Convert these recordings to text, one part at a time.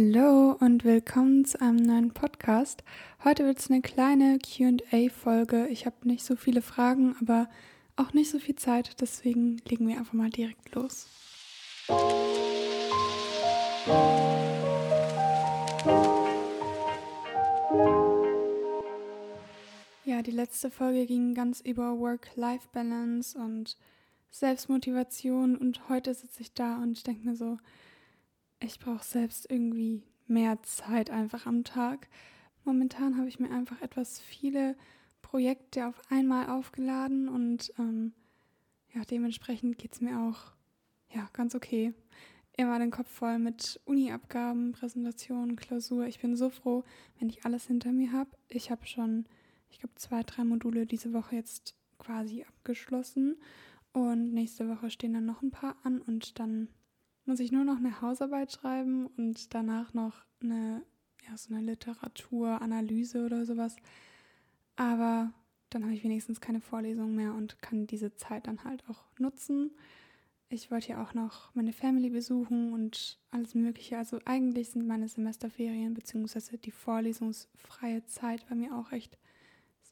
Hallo und willkommen zu einem neuen Podcast. Heute wird es eine kleine QA-Folge. Ich habe nicht so viele Fragen, aber auch nicht so viel Zeit, deswegen legen wir einfach mal direkt los. Ja, die letzte Folge ging ganz über Work-Life-Balance und Selbstmotivation und heute sitze ich da und denke mir so, ich brauche selbst irgendwie mehr Zeit einfach am Tag. Momentan habe ich mir einfach etwas viele Projekte auf einmal aufgeladen und ähm, ja, dementsprechend geht es mir auch ja, ganz okay. Immer den Kopf voll mit Uni-Abgaben, Präsentationen, Klausur. Ich bin so froh, wenn ich alles hinter mir habe. Ich habe schon, ich glaube, zwei, drei Module diese Woche jetzt quasi abgeschlossen und nächste Woche stehen dann noch ein paar an und dann muss ich nur noch eine Hausarbeit schreiben und danach noch eine, ja, so eine Literaturanalyse oder sowas. Aber dann habe ich wenigstens keine Vorlesung mehr und kann diese Zeit dann halt auch nutzen. Ich wollte ja auch noch meine Family besuchen und alles Mögliche. Also eigentlich sind meine Semesterferien bzw. die vorlesungsfreie Zeit bei mir auch echt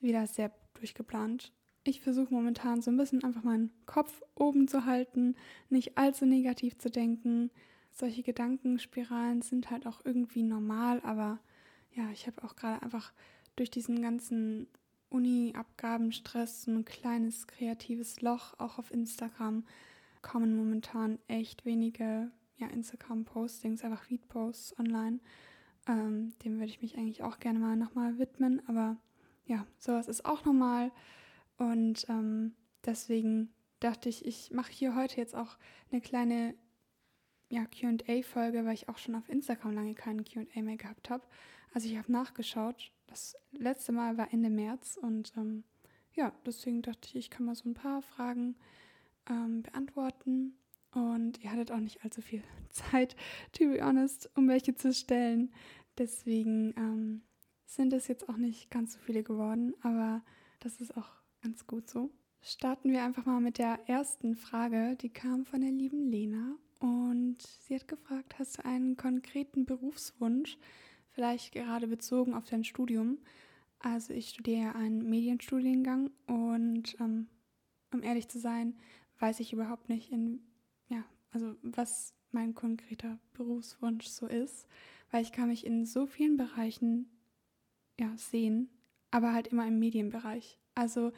wieder sehr durchgeplant. Ich versuche momentan so ein bisschen einfach meinen Kopf oben zu halten, nicht allzu negativ zu denken. Solche Gedankenspiralen sind halt auch irgendwie normal, aber ja, ich habe auch gerade einfach durch diesen ganzen Uni-Abgabenstress so ein kleines kreatives Loch. Auch auf Instagram kommen momentan echt wenige ja, Instagram-Postings, einfach Feed-Posts online. Ähm, dem würde ich mich eigentlich auch gerne mal nochmal widmen, aber ja, sowas ist auch normal. Und ähm, deswegen dachte ich, ich mache hier heute jetzt auch eine kleine ja, QA-Folge, weil ich auch schon auf Instagram lange keinen QA mehr gehabt habe. Also ich habe nachgeschaut. Das letzte Mal war Ende März und ähm, ja, deswegen dachte ich, ich kann mal so ein paar Fragen ähm, beantworten. Und ihr hattet auch nicht allzu viel Zeit, to be honest, um welche zu stellen. Deswegen ähm, sind es jetzt auch nicht ganz so viele geworden, aber das ist auch Ganz gut so. Starten wir einfach mal mit der ersten Frage. Die kam von der lieben Lena und sie hat gefragt, hast du einen konkreten Berufswunsch, vielleicht gerade bezogen auf dein Studium? Also ich studiere einen Medienstudiengang und ähm, um ehrlich zu sein, weiß ich überhaupt nicht, in, ja, also was mein konkreter Berufswunsch so ist, weil ich kann mich in so vielen Bereichen ja, sehen, aber halt immer im Medienbereich. Also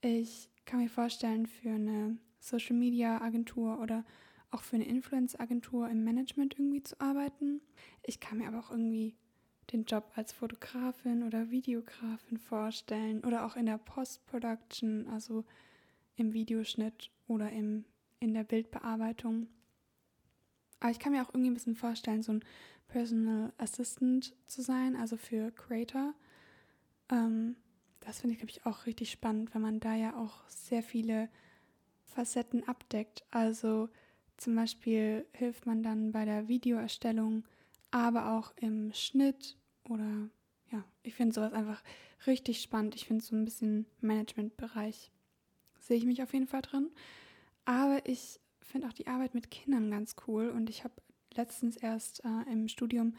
ich kann mir vorstellen, für eine Social Media Agentur oder auch für eine Influence Agentur im Management irgendwie zu arbeiten. Ich kann mir aber auch irgendwie den Job als Fotografin oder Videografin vorstellen oder auch in der Post-Production, also im Videoschnitt oder im, in der Bildbearbeitung. Aber ich kann mir auch irgendwie ein bisschen vorstellen, so ein Personal Assistant zu sein, also für Creator. Ähm, das finde ich, glaube ich, auch richtig spannend, weil man da ja auch sehr viele Facetten abdeckt. Also zum Beispiel hilft man dann bei der Videoerstellung, aber auch im Schnitt oder ja, ich finde sowas einfach richtig spannend. Ich finde so ein bisschen Managementbereich sehe ich mich auf jeden Fall drin. Aber ich finde auch die Arbeit mit Kindern ganz cool und ich habe letztens erst äh, im Studium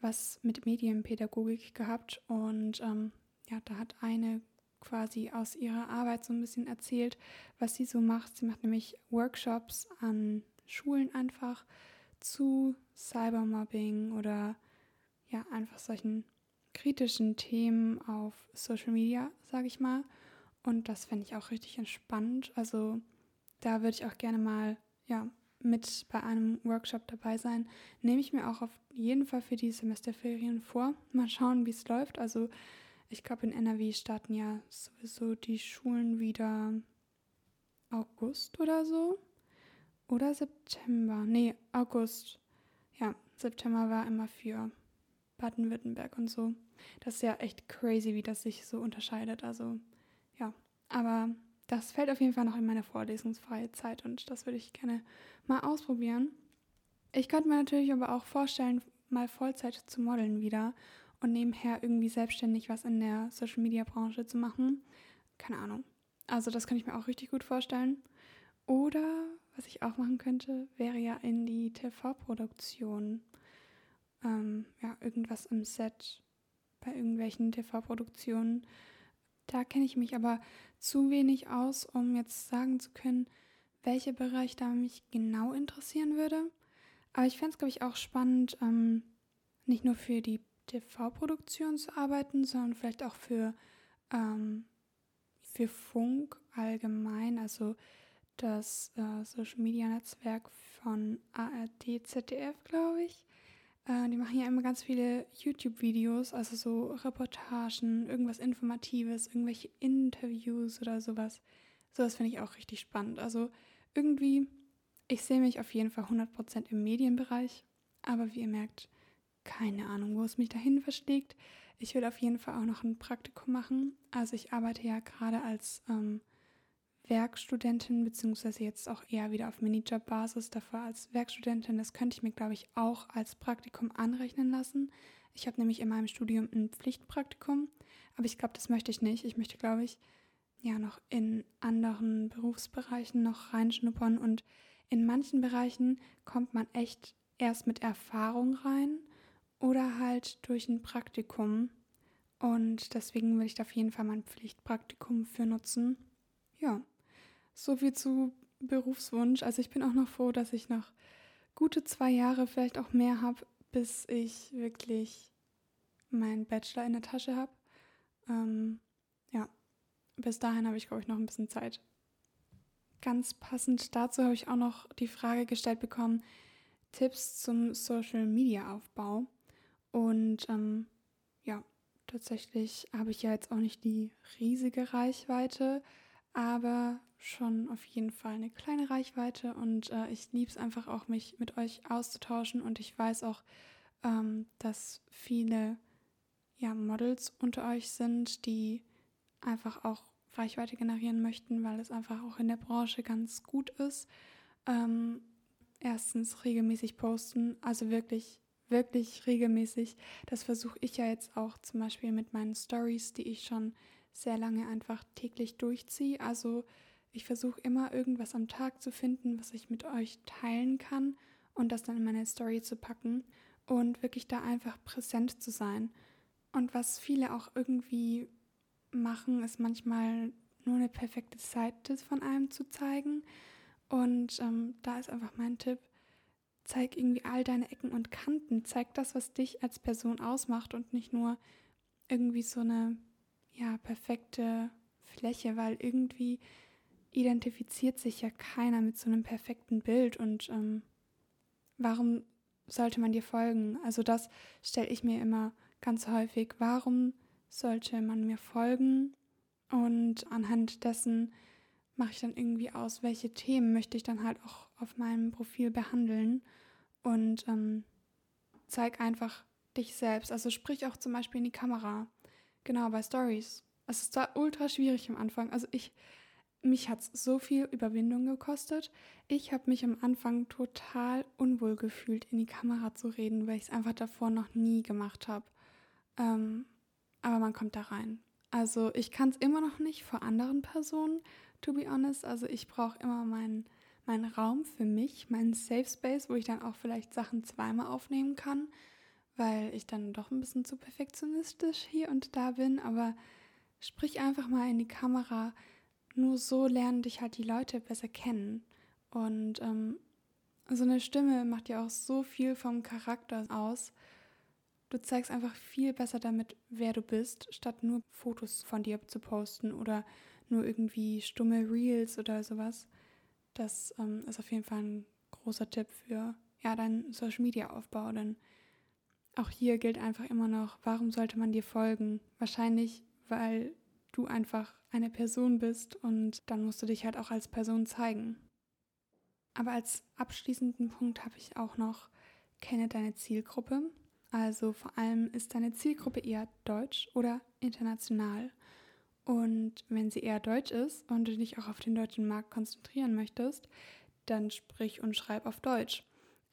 was mit Medienpädagogik gehabt und ähm, ja, da hat eine quasi aus ihrer Arbeit so ein bisschen erzählt, was sie so macht. Sie macht nämlich Workshops an Schulen einfach zu Cybermobbing oder ja, einfach solchen kritischen Themen auf Social Media, sage ich mal. Und das fände ich auch richtig entspannt. Also da würde ich auch gerne mal ja, mit bei einem Workshop dabei sein. Nehme ich mir auch auf jeden Fall für die Semesterferien vor. Mal schauen, wie es läuft. Also ich glaube, in NRW starten ja sowieso die Schulen wieder August oder so. Oder September. Nee, August. Ja, September war immer für Baden-Württemberg und so. Das ist ja echt crazy, wie das sich so unterscheidet. Also, ja. Aber das fällt auf jeden Fall noch in meine vorlesungsfreie Zeit und das würde ich gerne mal ausprobieren. Ich könnte mir natürlich aber auch vorstellen, mal Vollzeit zu modeln wieder und nebenher irgendwie selbstständig was in der Social Media Branche zu machen. Keine Ahnung. Also das kann ich mir auch richtig gut vorstellen. Oder was ich auch machen könnte, wäre ja in die TV-Produktion. ähm, ja, irgendwas im Set bei irgendwelchen TV-Produktionen. Da kenne ich mich aber zu wenig aus, um jetzt sagen zu können, welcher Bereich da mich genau interessieren würde. Aber ich fände es, glaube ich, auch spannend, ähm, nicht nur für die TV-Produktion zu arbeiten, sondern vielleicht auch für, ähm, für Funk allgemein, also das äh, Social Media Netzwerk von ARD, ZDF, glaube ich. Äh, die machen ja immer ganz viele YouTube-Videos, also so Reportagen, irgendwas Informatives, irgendwelche Interviews oder sowas. Sowas finde ich auch richtig spannend. Also irgendwie, ich sehe mich auf jeden Fall 100% im Medienbereich, aber wie ihr merkt, keine Ahnung, wo es mich dahin verschlägt. Ich will auf jeden Fall auch noch ein Praktikum machen. Also ich arbeite ja gerade als ähm, Werkstudentin, beziehungsweise jetzt auch eher wieder auf Minijob-Basis, davor als Werkstudentin. Das könnte ich mir, glaube ich, auch als Praktikum anrechnen lassen. Ich habe nämlich in meinem Studium ein Pflichtpraktikum, aber ich glaube, das möchte ich nicht. Ich möchte, glaube ich, ja noch in anderen Berufsbereichen noch reinschnuppern und in manchen Bereichen kommt man echt erst mit Erfahrung rein oder halt durch ein Praktikum. Und deswegen will ich da auf jeden Fall mein Pflichtpraktikum für nutzen. Ja, so viel zu Berufswunsch. Also ich bin auch noch froh, dass ich noch gute zwei Jahre, vielleicht auch mehr habe, bis ich wirklich meinen Bachelor in der Tasche habe. Ähm, ja, bis dahin habe ich, glaube ich, noch ein bisschen Zeit. Ganz passend dazu habe ich auch noch die Frage gestellt bekommen, Tipps zum Social-Media-Aufbau. Und ähm, ja, tatsächlich habe ich ja jetzt auch nicht die riesige Reichweite, aber schon auf jeden Fall eine kleine Reichweite und äh, ich liebe es einfach auch, mich mit euch auszutauschen und ich weiß auch, ähm, dass viele ja, Models unter euch sind, die einfach auch Reichweite generieren möchten, weil es einfach auch in der Branche ganz gut ist. Ähm, erstens regelmäßig posten, also wirklich wirklich regelmäßig. Das versuche ich ja jetzt auch zum Beispiel mit meinen Stories, die ich schon sehr lange einfach täglich durchziehe. Also ich versuche immer irgendwas am Tag zu finden, was ich mit euch teilen kann und das dann in meine Story zu packen und wirklich da einfach präsent zu sein. Und was viele auch irgendwie machen, ist manchmal nur eine perfekte Seite von einem zu zeigen. Und ähm, da ist einfach mein Tipp, zeig irgendwie all deine Ecken und Kanten, zeig das, was dich als Person ausmacht und nicht nur irgendwie so eine ja perfekte Fläche, weil irgendwie identifiziert sich ja keiner mit so einem perfekten Bild und ähm, warum sollte man dir folgen? Also das stelle ich mir immer ganz häufig. Warum sollte man mir folgen? Und anhand dessen mache ich dann irgendwie aus, welche Themen möchte ich dann halt auch auf meinem Profil behandeln und ähm, zeig einfach dich selbst. Also sprich auch zum Beispiel in die Kamera. Genau, bei Stories. Es ist zwar ultra schwierig am Anfang. Also ich, mich hat es so viel Überwindung gekostet. Ich habe mich am Anfang total unwohl gefühlt, in die Kamera zu reden, weil ich es einfach davor noch nie gemacht habe. Ähm, aber man kommt da rein. Also ich kann es immer noch nicht vor anderen Personen, to be honest. Also ich brauche immer meinen mein Raum für mich, meinen Safe Space, wo ich dann auch vielleicht Sachen zweimal aufnehmen kann, weil ich dann doch ein bisschen zu perfektionistisch hier und da bin. Aber sprich einfach mal in die Kamera. Nur so lernen dich halt die Leute besser kennen. Und ähm, so eine Stimme macht ja auch so viel vom Charakter aus. Du zeigst einfach viel besser damit, wer du bist, statt nur Fotos von dir zu posten oder nur irgendwie stumme Reels oder sowas. Das ähm, ist auf jeden Fall ein großer Tipp für ja, deinen Social Media Aufbau, denn auch hier gilt einfach immer noch, warum sollte man dir folgen? Wahrscheinlich, weil du einfach eine Person bist und dann musst du dich halt auch als Person zeigen. Aber als abschließenden Punkt habe ich auch noch, kenne deine Zielgruppe. Also vor allem ist deine Zielgruppe eher deutsch oder international. Und wenn sie eher deutsch ist und du dich auch auf den deutschen Markt konzentrieren möchtest, dann sprich und schreib auf Deutsch.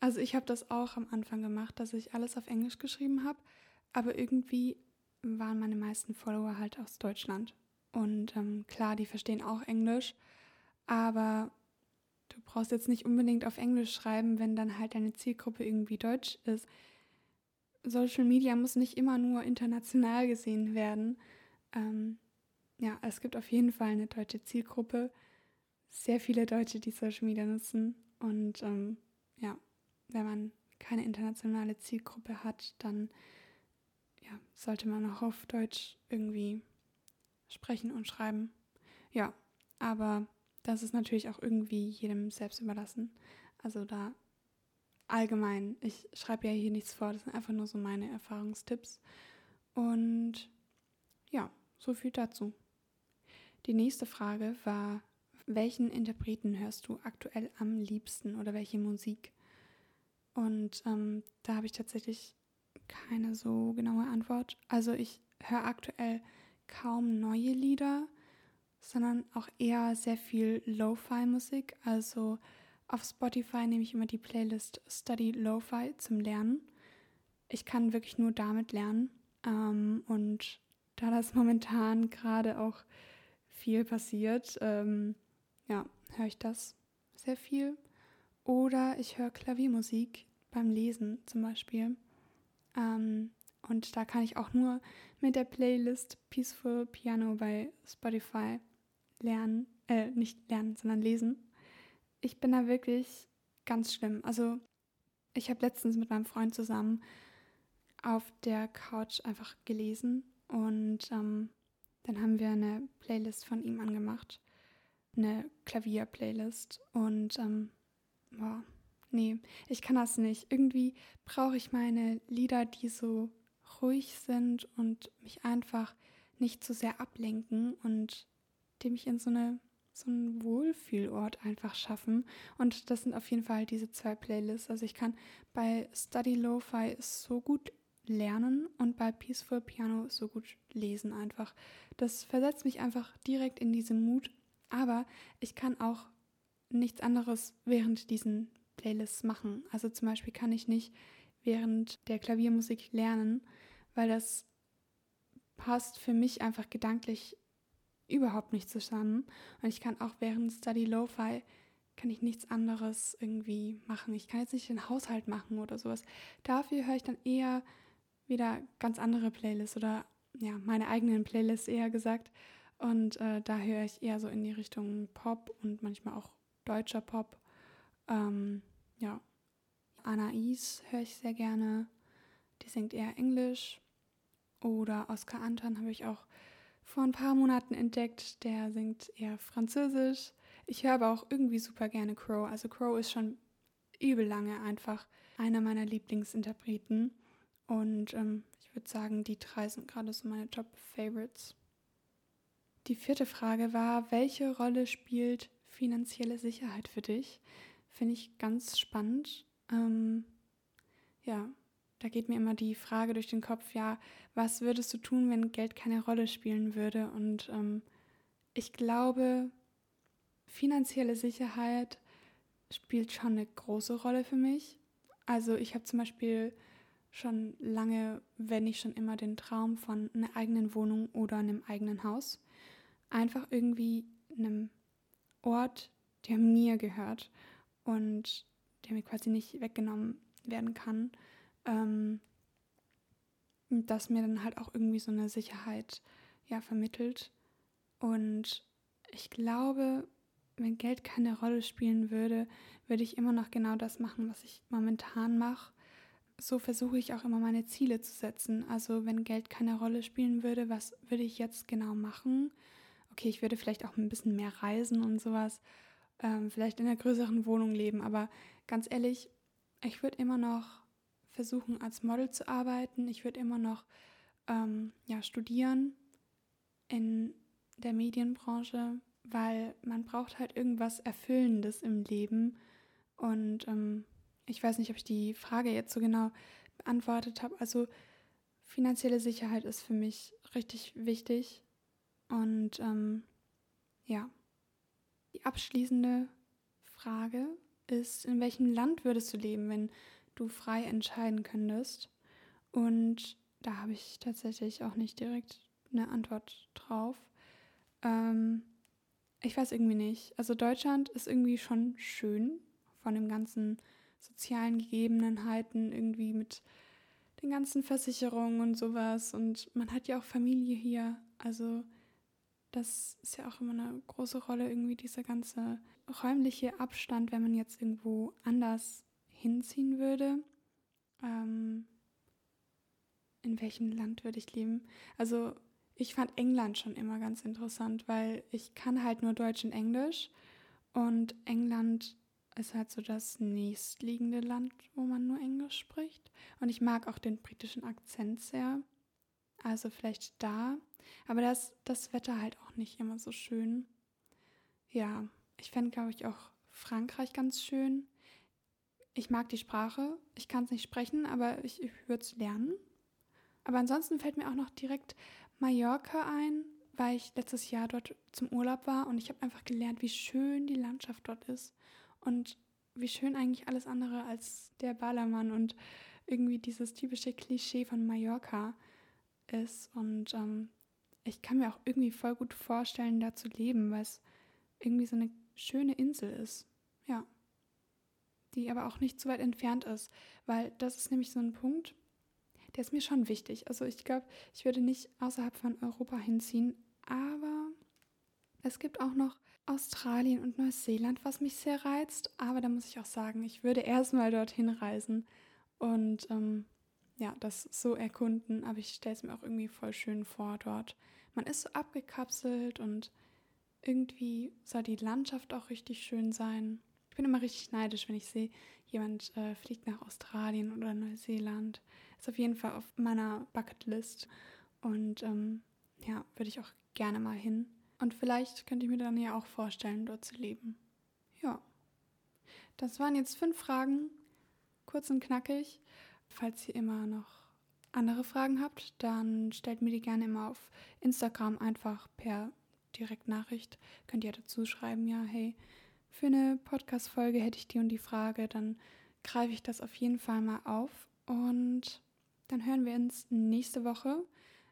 Also ich habe das auch am Anfang gemacht, dass ich alles auf Englisch geschrieben habe, aber irgendwie waren meine meisten Follower halt aus Deutschland. Und ähm, klar, die verstehen auch Englisch, aber du brauchst jetzt nicht unbedingt auf Englisch schreiben, wenn dann halt deine Zielgruppe irgendwie deutsch ist. Social Media muss nicht immer nur international gesehen werden. Ähm, ja, es gibt auf jeden Fall eine deutsche Zielgruppe. Sehr viele Deutsche, die Social Media nutzen. Und ähm, ja, wenn man keine internationale Zielgruppe hat, dann ja, sollte man auch auf Deutsch irgendwie sprechen und schreiben. Ja, aber das ist natürlich auch irgendwie jedem selbst überlassen. Also da allgemein, ich schreibe ja hier nichts vor, das sind einfach nur so meine Erfahrungstipps. Und ja, so viel dazu. Die nächste Frage war, welchen Interpreten hörst du aktuell am liebsten oder welche Musik? Und ähm, da habe ich tatsächlich keine so genaue Antwort. Also ich höre aktuell kaum neue Lieder, sondern auch eher sehr viel Lo-Fi-Musik. Also auf Spotify nehme ich immer die Playlist Study Lo-Fi zum Lernen. Ich kann wirklich nur damit lernen. Ähm, und da das momentan gerade auch viel passiert, ähm, ja, höre ich das sehr viel. Oder ich höre Klaviermusik beim Lesen zum Beispiel. Ähm, und da kann ich auch nur mit der Playlist Peaceful Piano bei Spotify lernen, äh, nicht lernen, sondern lesen. Ich bin da wirklich ganz schlimm. Also ich habe letztens mit meinem Freund zusammen auf der Couch einfach gelesen und ähm, dann haben wir eine Playlist von ihm angemacht, eine Klavier-Playlist und ähm, boah, nee, ich kann das nicht. Irgendwie brauche ich meine Lieder, die so ruhig sind und mich einfach nicht zu sehr ablenken und die mich in so eine so einen Wohlfühlort einfach schaffen. Und das sind auf jeden Fall diese zwei Playlists. Also ich kann bei Study Lo-Fi so gut lernen und bei Peaceful Piano so gut lesen einfach. Das versetzt mich einfach direkt in diese Mut. Aber ich kann auch nichts anderes während diesen Playlists machen. Also zum Beispiel kann ich nicht während der Klaviermusik lernen, weil das passt für mich einfach gedanklich überhaupt nicht zusammen. Und ich kann auch während Study Lo-Fi kann ich nichts anderes irgendwie machen. Ich kann jetzt nicht den Haushalt machen oder sowas. Dafür höre ich dann eher wieder ganz andere Playlists oder ja, meine eigenen Playlists eher gesagt. Und äh, da höre ich eher so in die Richtung Pop und manchmal auch deutscher Pop. Ähm, ja, Anais höre ich sehr gerne. Die singt eher Englisch. Oder Oscar Anton habe ich auch vor ein paar Monaten entdeckt. Der singt eher Französisch. Ich höre aber auch irgendwie super gerne Crow. Also Crow ist schon übel lange einfach einer meiner Lieblingsinterpreten. Und ähm, ich würde sagen, die drei sind gerade so meine Top-Favorites. Die vierte Frage war, welche Rolle spielt finanzielle Sicherheit für dich? Finde ich ganz spannend. Ähm, ja, da geht mir immer die Frage durch den Kopf, ja, was würdest du tun, wenn Geld keine Rolle spielen würde? Und ähm, ich glaube, finanzielle Sicherheit spielt schon eine große Rolle für mich. Also ich habe zum Beispiel schon lange, wenn nicht schon immer, den Traum von einer eigenen Wohnung oder einem eigenen Haus. Einfach irgendwie einem Ort, der mir gehört und der mir quasi nicht weggenommen werden kann. Ähm, das mir dann halt auch irgendwie so eine Sicherheit ja vermittelt. Und ich glaube, wenn Geld keine Rolle spielen würde, würde ich immer noch genau das machen, was ich momentan mache. So versuche ich auch immer meine Ziele zu setzen. Also wenn Geld keine Rolle spielen würde, was würde ich jetzt genau machen? Okay, ich würde vielleicht auch ein bisschen mehr reisen und sowas, ähm, vielleicht in einer größeren Wohnung leben, aber ganz ehrlich, ich würde immer noch versuchen, als Model zu arbeiten. Ich würde immer noch ähm, ja, studieren in der Medienbranche, weil man braucht halt irgendwas Erfüllendes im Leben. Und ähm, ich weiß nicht, ob ich die Frage jetzt so genau beantwortet habe. Also finanzielle Sicherheit ist für mich richtig wichtig. Und ähm, ja, die abschließende Frage ist, in welchem Land würdest du leben, wenn du frei entscheiden könntest. Und da habe ich tatsächlich auch nicht direkt eine Antwort drauf. Ähm, ich weiß irgendwie nicht. Also Deutschland ist irgendwie schon schön von den ganzen sozialen Gegebenheiten, irgendwie mit den ganzen Versicherungen und sowas. Und man hat ja auch Familie hier. Also das ist ja auch immer eine große Rolle, irgendwie dieser ganze räumliche Abstand, wenn man jetzt irgendwo anders hinziehen würde. Ähm, in welchem Land würde ich leben? Also ich fand England schon immer ganz interessant, weil ich kann halt nur Deutsch und Englisch und England ist halt so das nächstliegende Land, wo man nur Englisch spricht. Und ich mag auch den britischen Akzent sehr. Also vielleicht da. Aber das, das Wetter halt auch nicht immer so schön. Ja, ich fände, glaube ich, auch Frankreich ganz schön. Ich mag die Sprache. Ich kann es nicht sprechen, aber ich, ich würde es lernen. Aber ansonsten fällt mir auch noch direkt Mallorca ein, weil ich letztes Jahr dort zum Urlaub war und ich habe einfach gelernt, wie schön die Landschaft dort ist und wie schön eigentlich alles andere als der Ballermann und irgendwie dieses typische Klischee von Mallorca ist. Und ähm, ich kann mir auch irgendwie voll gut vorstellen, da zu leben, weil es irgendwie so eine schöne Insel ist. Ja. Die aber auch nicht zu weit entfernt ist, weil das ist nämlich so ein Punkt, der ist mir schon wichtig. Also ich glaube, ich würde nicht außerhalb von Europa hinziehen, aber es gibt auch noch Australien und Neuseeland, was mich sehr reizt. Aber da muss ich auch sagen, ich würde erstmal dorthin reisen und ähm, ja, das so erkunden. Aber ich stelle es mir auch irgendwie voll schön vor dort. Man ist so abgekapselt und irgendwie soll die Landschaft auch richtig schön sein. Ich bin immer richtig neidisch, wenn ich sehe, jemand äh, fliegt nach Australien oder Neuseeland. Ist auf jeden Fall auf meiner Bucketlist. Und ähm, ja, würde ich auch gerne mal hin. Und vielleicht könnte ich mir dann ja auch vorstellen, dort zu leben. Ja. Das waren jetzt fünf Fragen, kurz und knackig. Falls ihr immer noch andere Fragen habt, dann stellt mir die gerne immer auf Instagram einfach per Direktnachricht. Könnt ihr dazu schreiben, ja, hey, für eine Podcast-Folge hätte ich die und die Frage, dann greife ich das auf jeden Fall mal auf. Und dann hören wir uns nächste Woche.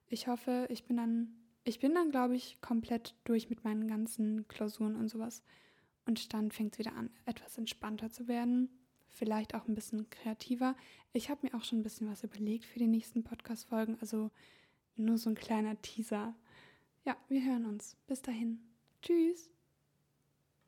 Ich hoffe, ich bin dann ich bin dann, glaube ich, komplett durch mit meinen ganzen Klausuren und sowas. Und dann fängt es wieder an, etwas entspannter zu werden. Vielleicht auch ein bisschen kreativer. Ich habe mir auch schon ein bisschen was überlegt für die nächsten Podcast-Folgen. Also nur so ein kleiner Teaser. Ja, wir hören uns. Bis dahin. Tschüss.